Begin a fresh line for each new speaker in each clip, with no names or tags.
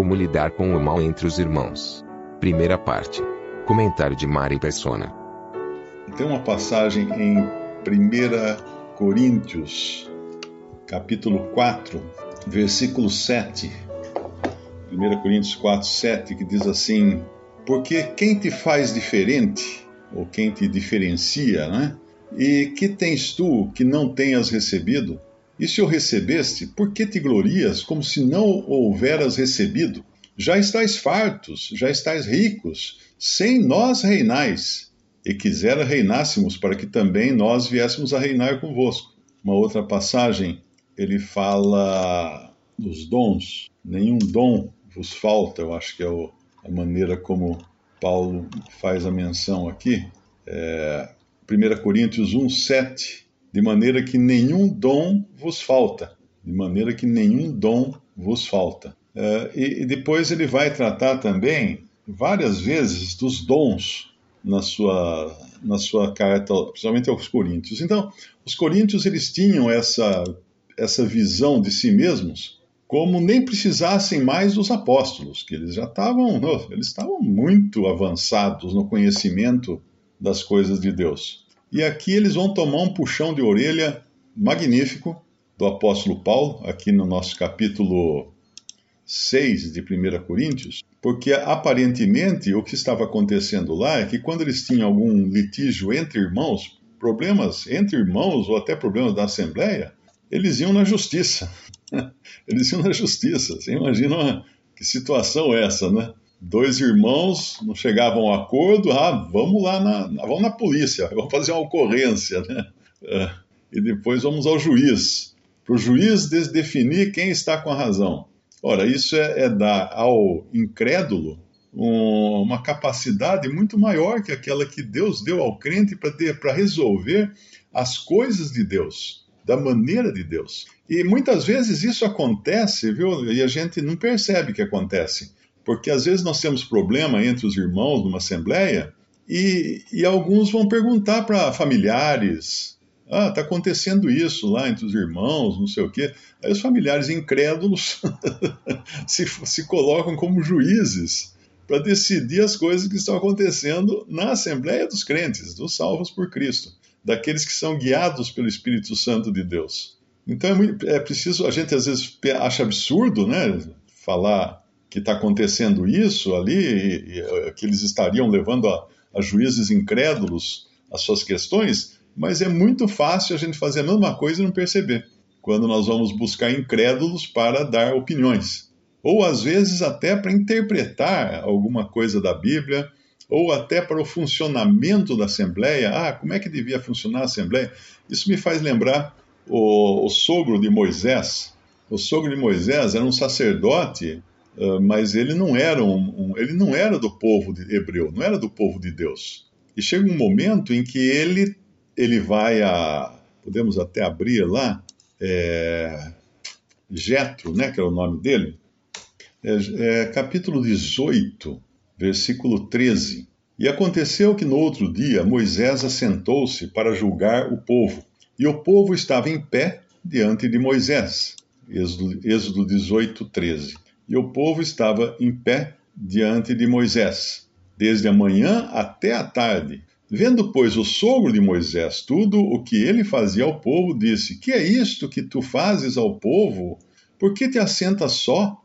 Como lidar com o mal entre os irmãos. Primeira parte. Comentário de Mari Persona.
Tem uma passagem em 1 Coríntios, capítulo 4, versículo 7. 1 Coríntios 4, 7, que diz assim: Porque quem te faz diferente, ou quem te diferencia, né? E que tens tu que não tenhas recebido? E se o recebeste, por que te glorias como se não o houveras recebido? Já estáis fartos, já estáis ricos, sem nós reinais. E quisera reinássemos para que também nós viéssemos a reinar convosco. Uma outra passagem, ele fala dos dons. Nenhum dom vos falta, eu acho que é o, a maneira como Paulo faz a menção aqui. É, 1 Coríntios 1, 7 de maneira que nenhum dom vos falta, de maneira que nenhum dom vos falta. Uh, e, e, depois ele vai tratar também várias vezes dos dons na sua, na sua carta, principalmente aos Coríntios. Então, os Coríntios eles tinham essa, essa visão de si mesmos como nem precisassem mais dos apóstolos, que eles já estavam, eles estavam muito avançados no conhecimento das coisas de Deus. E aqui eles vão tomar um puxão de orelha magnífico do apóstolo Paulo, aqui no nosso capítulo 6 de 1 Coríntios, porque aparentemente o que estava acontecendo lá é que quando eles tinham algum litígio entre irmãos, problemas entre irmãos ou até problemas da Assembleia, eles iam na justiça. Eles iam na justiça. Você imagina que situação é essa, né? Dois irmãos não chegavam a acordo, ah, vamos lá na, vamos na polícia, vamos fazer uma ocorrência, né? É, e depois vamos ao juiz, para o juiz definir quem está com a razão. Ora, isso é, é dar ao incrédulo um, uma capacidade muito maior que aquela que Deus deu ao crente para resolver as coisas de Deus, da maneira de Deus. E muitas vezes isso acontece, viu? E a gente não percebe que acontece porque às vezes nós temos problema entre os irmãos numa assembleia e, e alguns vão perguntar para familiares: ah, está acontecendo isso lá entre os irmãos, não sei o quê. Aí os familiares incrédulos se, se colocam como juízes para decidir as coisas que estão acontecendo na Assembleia dos crentes, dos salvos por Cristo, daqueles que são guiados pelo Espírito Santo de Deus. Então é, muito, é preciso, a gente às vezes acha absurdo, né, falar que está acontecendo isso ali, e, e, eh, que eles estariam levando a, a juízes incrédulos as suas questões, mas é muito fácil a gente fazer a mesma coisa e não perceber, quando nós vamos buscar incrédulos para dar opiniões. Ou às vezes até para interpretar alguma coisa da Bíblia, ou até para o funcionamento da Assembleia. Ah, como é que devia funcionar a Assembleia? Isso me faz lembrar o, o sogro de Moisés. O sogro de Moisés era um sacerdote ah, mas ele não era um, um, ele não era do povo hebreu, não era do povo de Deus. E chega um momento em que ele ele vai a podemos até abrir lá é, Jetro, né, que é o nome dele, é, é, capítulo 18, versículo 13. E aconteceu que no outro dia Moisés assentou-se para julgar o povo, e o povo estava em pé diante de Moisés. Êxodo, Êxodo 18, 13 e o povo estava em pé diante de Moisés, desde a manhã até a tarde. Vendo, pois, o sogro de Moisés tudo o que ele fazia ao povo, disse: Que é isto que tu fazes ao povo? Por que te assentas só?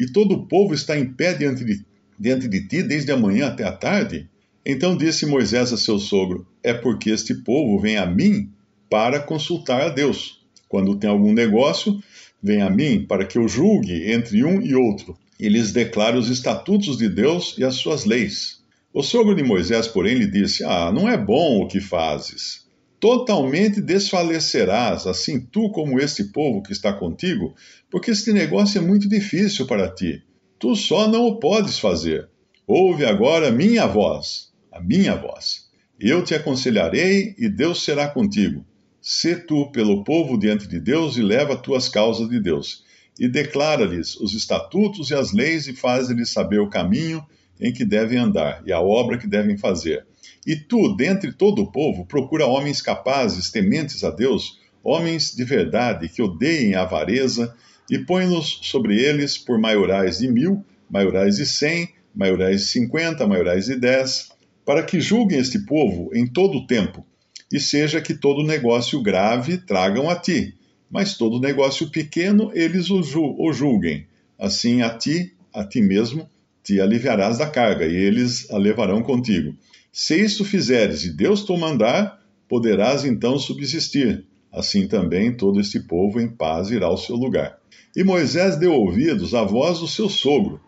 E todo o povo está em pé diante de, diante de ti desde a manhã até a tarde? Então disse Moisés a seu sogro: É porque este povo vem a mim para consultar a Deus. Quando tem algum negócio, Vem a mim para que eu julgue entre um e outro, e lhes declare os estatutos de Deus e as suas leis. O sogro de Moisés, porém, lhe disse: Ah, não é bom o que fazes. totalmente desfalecerás, assim tu como este povo que está contigo, porque este negócio é muito difícil para ti. Tu só não o podes fazer. Ouve agora minha voz, a minha voz. Eu te aconselharei e Deus será contigo. Sê tu pelo povo diante de Deus e leva tuas causas de Deus. E declara-lhes os estatutos e as leis e faz-lhes saber o caminho em que devem andar e a obra que devem fazer. E tu, dentre todo o povo, procura homens capazes, tementes a Deus, homens de verdade, que odeiem a avareza, e põe-nos sobre eles por maiorais de mil, maiorais de cem, maiorais de cinquenta, maiorais de dez, para que julguem este povo em todo o tempo, e seja que todo negócio grave tragam a ti, mas todo negócio pequeno eles o, julguem. Assim a ti, a ti mesmo, te aliviarás da carga, e eles a levarão contigo. Se isto fizeres e Deus te mandar, poderás então subsistir. Assim também todo este povo em paz irá ao seu lugar. E Moisés deu ouvidos à voz do seu sogro,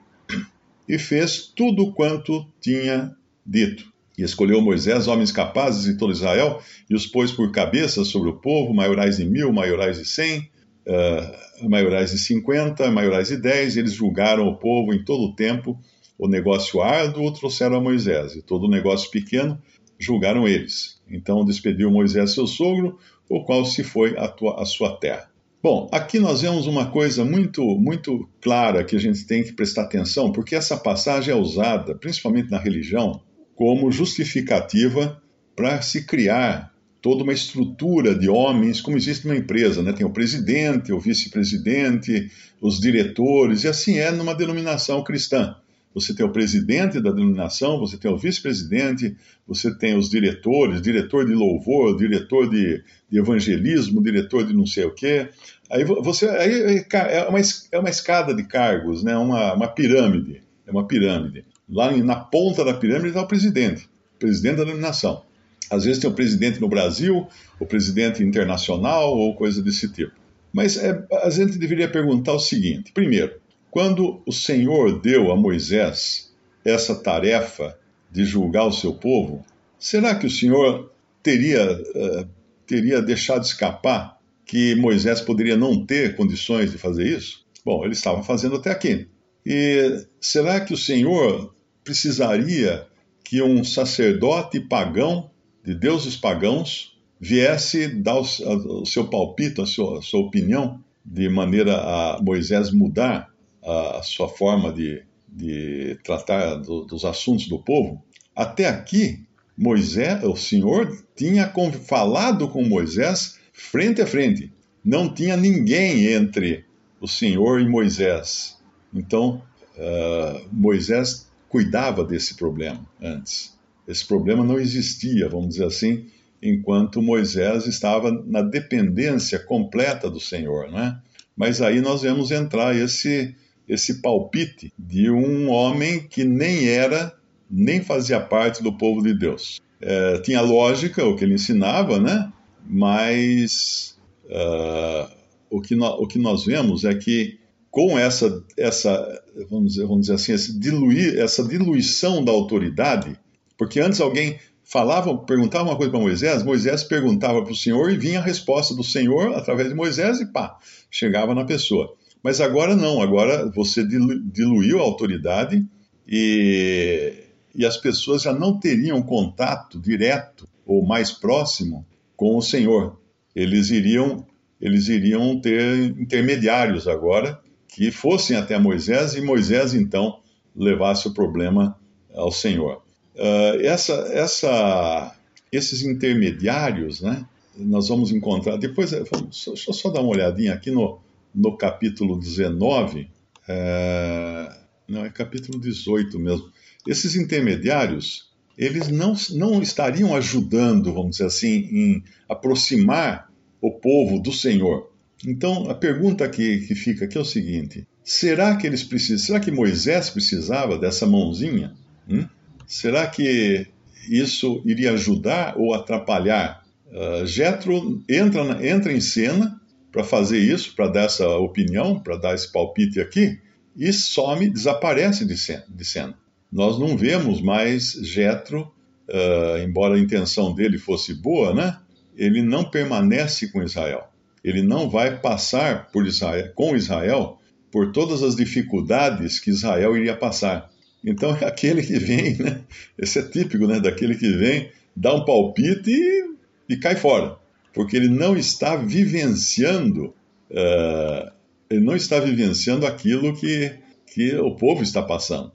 e fez tudo quanto tinha dito. E escolheu Moisés homens capazes de todo Israel, e os pôs por cabeças sobre o povo, maiorais de mil, maiorais de cem, uh, maiorais de cinquenta, maiorais de dez, eles julgaram o povo em todo o tempo, o negócio árduo trouxeram a Moisés, e todo o negócio pequeno julgaram eles. Então despediu Moisés seu sogro, o qual se foi à, à sua terra. Bom, aqui nós vemos uma coisa muito, muito clara que a gente tem que prestar atenção, porque essa passagem é usada, principalmente na religião, como justificativa para se criar toda uma estrutura de homens, como existe numa empresa, né? Tem o presidente, o vice-presidente, os diretores, e assim é numa denominação cristã você tem o presidente da denominação, você tem o vice-presidente, você tem os diretores, diretor de louvor, diretor de, de, evangelismo, diretor de não sei o quê. Aí você aí é, uma, é uma escada de cargos, né? uma, uma pirâmide. É uma pirâmide. Lá na ponta da pirâmide está o presidente, o presidente da denominação. Às vezes tem o presidente no Brasil, o presidente internacional ou coisa desse tipo. Mas é, a gente deveria perguntar o seguinte: primeiro, quando o Senhor deu a Moisés essa tarefa de julgar o seu povo, será que o Senhor teria, uh, teria deixado escapar que Moisés poderia não ter condições de fazer isso? Bom, ele estava fazendo até aqui. E será que o Senhor precisaria que um sacerdote pagão, de deuses pagãos, viesse dar o, seu palpite, a sua, a sua opinião, de maneira a Moisés mudar a sua forma de, de tratar do, dos assuntos do povo, até aqui, Moisés, o Senhor, tinha falado com Moisés frente a frente. Não tinha ninguém entre o Senhor e Moisés. Então, uh, Moisés cuidava desse problema antes. Esse problema não existia, vamos dizer assim, enquanto Moisés estava na dependência completa do Senhor, né? Mas aí nós vemos entrar esse esse palpite de um homem que nem era, nem fazia parte do povo de Deus. É, tinha lógica o que ele ensinava, né? Mas uh, o, que no, o que nós vemos é que com essa, essa vamos, dizer, vamos dizer assim, esse diluir, essa diluição da autoridade, porque antes alguém falava, perguntava uma coisa para Moisés, Moisés perguntava para o Senhor e vinha a resposta do Senhor através de Moisés e pá, chegava na pessoa. Mas agora não, agora você diluiu a autoridade e, e as pessoas já não teriam contato direto ou mais próximo com o Senhor. Eles iriam, eles iriam ter intermediários agora que fossem até Moisés e Moisés então levasse o problema ao Senhor. Uh, essa, essa, esses intermediários, né, nós vamos encontrar. Depois, deixa eu só dar uma olhadinha aqui no, no capítulo 19, é, não, é capítulo 18 mesmo. Esses intermediários, eles não, não estariam ajudando, vamos dizer assim, em aproximar o povo do Senhor. Então, a pergunta que, que fica aqui é o seguinte: será que eles precisam, será que Moisés precisava dessa mãozinha? Hum? Será que isso iria ajudar ou atrapalhar? Uh, Jetro entra, entra em cena para fazer isso, para dar essa opinião, para dar esse palpite aqui, e some, desaparece de cena. De cena. Nós não vemos mais Jetro, uh, embora a intenção dele fosse boa, né? ele não permanece com Israel. Ele não vai passar por Israel, com Israel por todas as dificuldades que Israel iria passar. Então é aquele que vem, né? Esse é típico, né? Daquele que vem, dá um palpite e, e cai fora, porque ele não está vivenciando, uh, ele não está vivenciando aquilo que, que o povo está passando.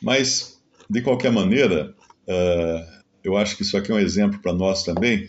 Mas de qualquer maneira, uh, eu acho que isso aqui é um exemplo para nós também,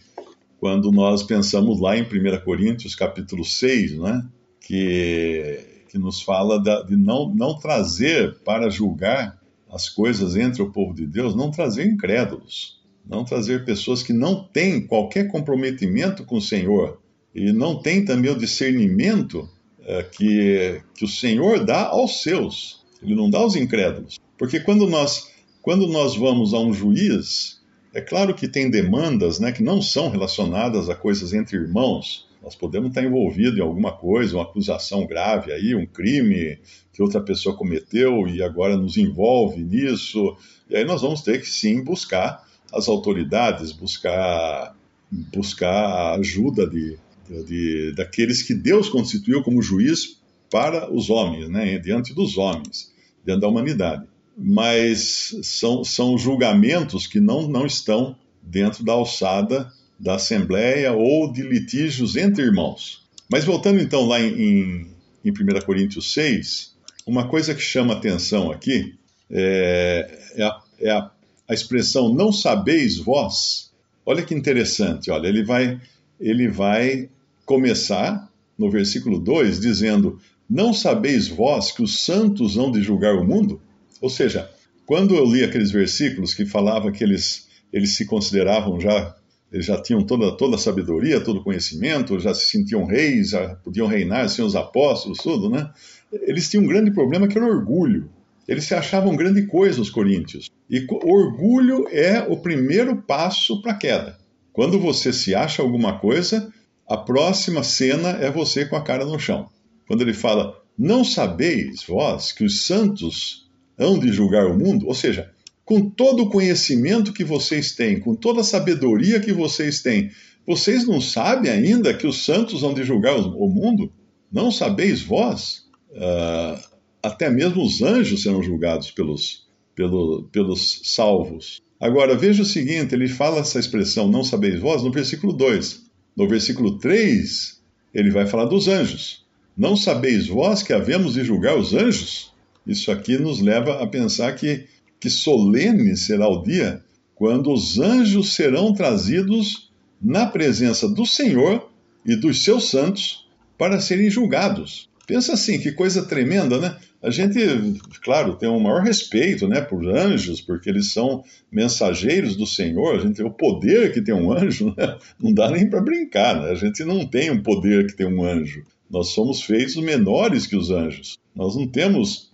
quando nós pensamos lá em 1 Coríntios capítulo 6, né? Que que nos fala de não, não trazer para julgar as coisas entre o povo de Deus, não trazer incrédulos, não trazer pessoas que não têm qualquer comprometimento com o Senhor e não têm também o discernimento é, que, que o Senhor dá aos seus, ele não dá aos incrédulos. Porque quando nós, quando nós vamos a um juiz, é claro que tem demandas né, que não são relacionadas a coisas entre irmãos, nós podemos estar envolvidos em alguma coisa, uma acusação grave aí, um crime que outra pessoa cometeu e agora nos envolve nisso. E aí nós vamos ter que sim buscar as autoridades, buscar, buscar a ajuda de, de, daqueles que Deus constituiu como juiz para os homens, né, diante dos homens, diante da humanidade. Mas são, são julgamentos que não, não estão dentro da alçada da Assembleia ou de litígios entre irmãos. Mas voltando então lá em, em 1 Coríntios 6, uma coisa que chama atenção aqui é, é, a, é a, a, expressão não sabeis vós. Olha que interessante, olha, ele vai, ele vai começar no versículo 2 dizendo: Não sabeis vós que os santos hão de julgar o mundo? Ou seja, quando eu li aqueles versículos que falava que eles, eles se consideravam já eles já tinham toda, toda a sabedoria, todo o conhecimento, já se sentiam reis, já podiam reinar, sem os apóstolos, tudo, né? Eles tinham um grande problema que era o orgulho. Eles se achavam grande coisa, os coríntios. E orgulho é o primeiro passo para a queda. Quando você se acha alguma coisa, a próxima cena é você com a cara no chão. Quando ele fala, não sabeis vós que os santos hão de julgar o mundo? Ou seja, com todo o conhecimento que vocês têm, com toda a sabedoria que vocês têm, vocês não sabem ainda que os santos vão de julgar o mundo? Não sabeis vós? Uh, até mesmo os anjos serão julgados pelos, pelo, pelos salvos. Agora, veja o seguinte: ele fala essa expressão, não sabeis vós, no versículo 2. No versículo 3, ele vai falar dos anjos. Não sabeis vós que havemos de julgar os anjos? Isso aqui nos leva a pensar que que solene será o dia quando os anjos serão trazidos na presença do Senhor e dos seus santos para serem julgados. Pensa assim, que coisa tremenda, né? A gente, claro, tem um maior respeito, né, por anjos, porque eles são mensageiros do Senhor. A gente tem o poder que tem um anjo, né? não dá nem para brincar, né? A gente não tem o poder que tem um anjo. Nós somos feitos menores que os anjos. Nós não temos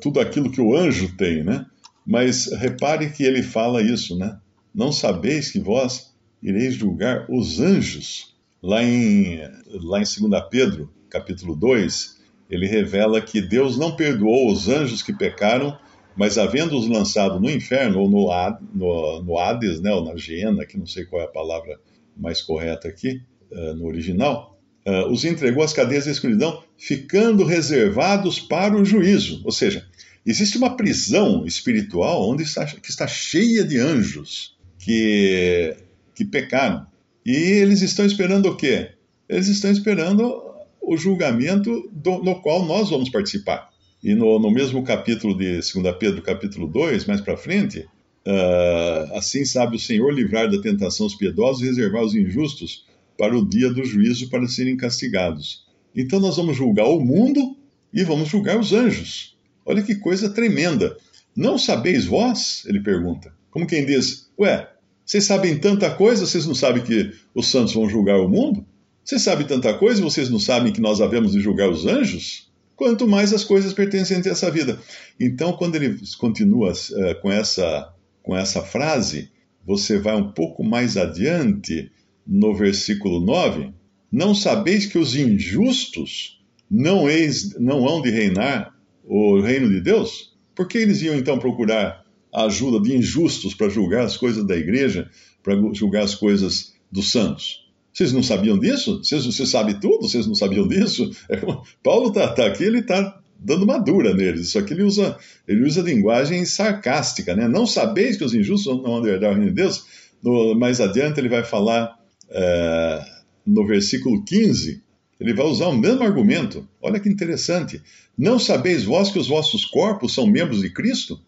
tudo aquilo que o anjo tem, né? Mas repare que ele fala isso, né? Não sabeis que vós ireis julgar os anjos. Lá em, lá em 2 Pedro, capítulo 2, ele revela que Deus não perdoou os anjos que pecaram, mas havendo-os lançado no inferno, ou no, no, no Hades, né, ou na Gena, que não sei qual é a palavra mais correta aqui, uh, no original, uh, os entregou às cadeias da escuridão, ficando reservados para o juízo. Ou seja, existe uma prisão espiritual onde está, que está cheia de anjos que, que pecaram. E eles estão esperando o quê? Eles estão esperando o julgamento do, no qual nós vamos participar. E no, no mesmo capítulo de 2 Pedro, capítulo 2, mais para frente, uh, assim sabe o Senhor livrar da tentação os piedosos e reservar os injustos para o dia do juízo para serem castigados. Então nós vamos julgar o mundo e vamos julgar os anjos. Olha que coisa tremenda. Não sabeis vós? Ele pergunta. Como quem diz: Ué, vocês sabem tanta coisa, vocês não sabem que os santos vão julgar o mundo? Vocês sabem tanta coisa, vocês não sabem que nós havemos de julgar os anjos? Quanto mais as coisas pertencentes a essa vida. Então, quando ele continua uh, com, essa, com essa frase, você vai um pouco mais adiante no versículo 9: Não sabeis que os injustos não, eis, não hão de reinar o reino de Deus? Por que eles iam então procurar a ajuda de injustos para julgar as coisas da igreja, para julgar as coisas dos santos. Vocês não sabiam disso? Vocês, você sabe tudo? Vocês não sabiam disso? É, Paulo está tá aqui, ele está dando uma dura neles. Só que ele usa, ele usa linguagem sarcástica, né? Não sabeis que os injustos não vão herdar o reino de Deus? No, mais adiante ele vai falar é, no versículo 15, ele vai usar o mesmo argumento. Olha que interessante. Não sabeis vós que os vossos corpos são membros de Cristo?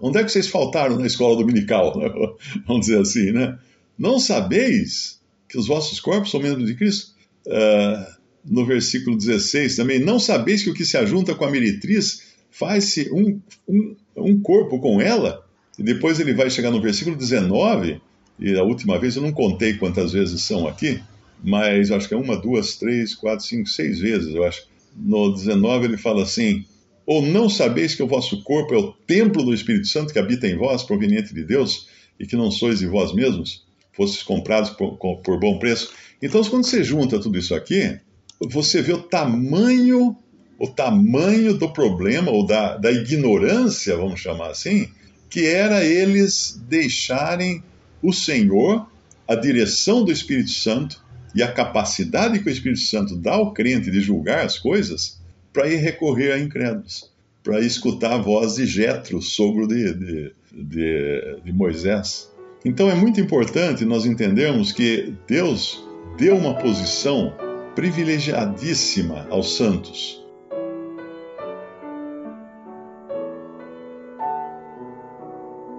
Onde é que vocês faltaram na escola dominical? Vamos dizer assim, né? Não sabeis que os vossos corpos são membros de Cristo? Uh, no versículo 16 também, não sabeis que o que se ajunta com a meretriz faz-se um, um, um corpo com ela? E depois ele vai chegar no versículo 19, e a última vez eu não contei quantas vezes são aqui, mas acho que é uma, duas, três, quatro, cinco, seis vezes, eu acho. No 19 ele fala assim: Ou não sabeis que o vosso corpo é o templo do Espírito Santo que habita em vós, proveniente de Deus, e que não sois de vós mesmos, fostes comprados por, por bom preço? Então, quando você junta tudo isso aqui, você vê o tamanho, o tamanho do problema, ou da, da ignorância, vamos chamar assim, que era eles deixarem o Senhor, a direção do Espírito Santo e a capacidade que o Espírito Santo dá ao crente de julgar as coisas, para ir recorrer a incrédulos, para escutar a voz de Jetro, sogro de, de, de, de Moisés. Então é muito importante nós entendermos que Deus deu uma posição privilegiadíssima aos santos.